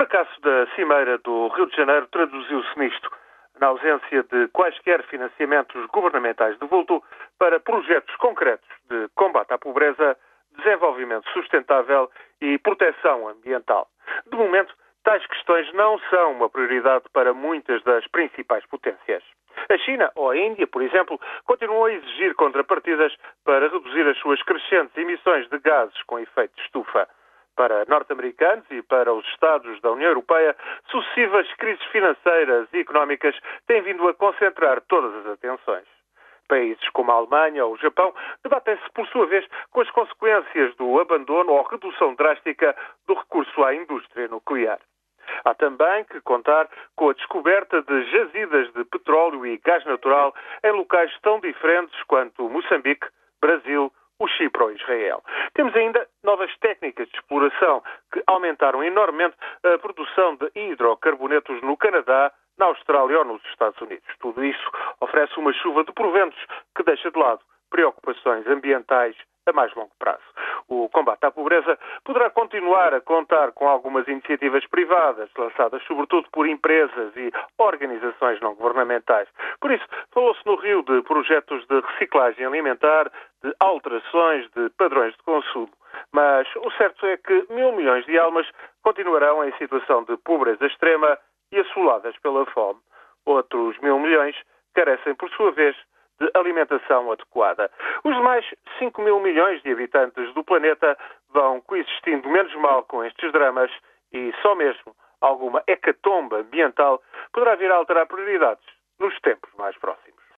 fracasso da Cimeira do Rio de Janeiro traduziu-se nisto, na ausência de quaisquer financiamentos governamentais de vulto para projetos concretos de combate à pobreza, desenvolvimento sustentável e proteção ambiental. De momento, tais questões não são uma prioridade para muitas das principais potências. A China ou a Índia, por exemplo, continuam a exigir contrapartidas para reduzir as suas crescentes emissões de gases com efeito de estufa. Para norte-americanos e para os Estados da União Europeia, sucessivas crises financeiras e económicas têm vindo a concentrar todas as atenções. Países como a Alemanha ou o Japão debatem-se, por sua vez, com as consequências do abandono ou redução drástica do recurso à indústria nuclear. Há também que contar com a descoberta de jazidas de petróleo e gás natural em locais tão diferentes quanto Moçambique, Brasil, o Chipre ou Israel. Temos ainda novas técnicas de exploração que aumentaram enormemente a produção de hidrocarbonetos no Canadá, na Austrália ou nos Estados Unidos. Tudo isso oferece uma chuva de proventos que deixa de lado preocupações ambientais a mais longo prazo. O combate à pobreza poderá continuar a contar com algumas iniciativas privadas, lançadas sobretudo por empresas e organizações não governamentais. Por isso, falou-se no Rio de projetos de reciclagem alimentar, de alterações de padrões de consumo. Mas o certo é que mil milhões de almas continuarão em situação de pobreza extrema e assoladas pela fome. Outros mil milhões carecem, por sua vez, de alimentação adequada. Os demais 5 mil milhões de habitantes do planeta vão coexistindo menos mal com estes dramas e só mesmo alguma hecatombe ambiental poderá vir a alterar prioridades nos tempos mais próximos.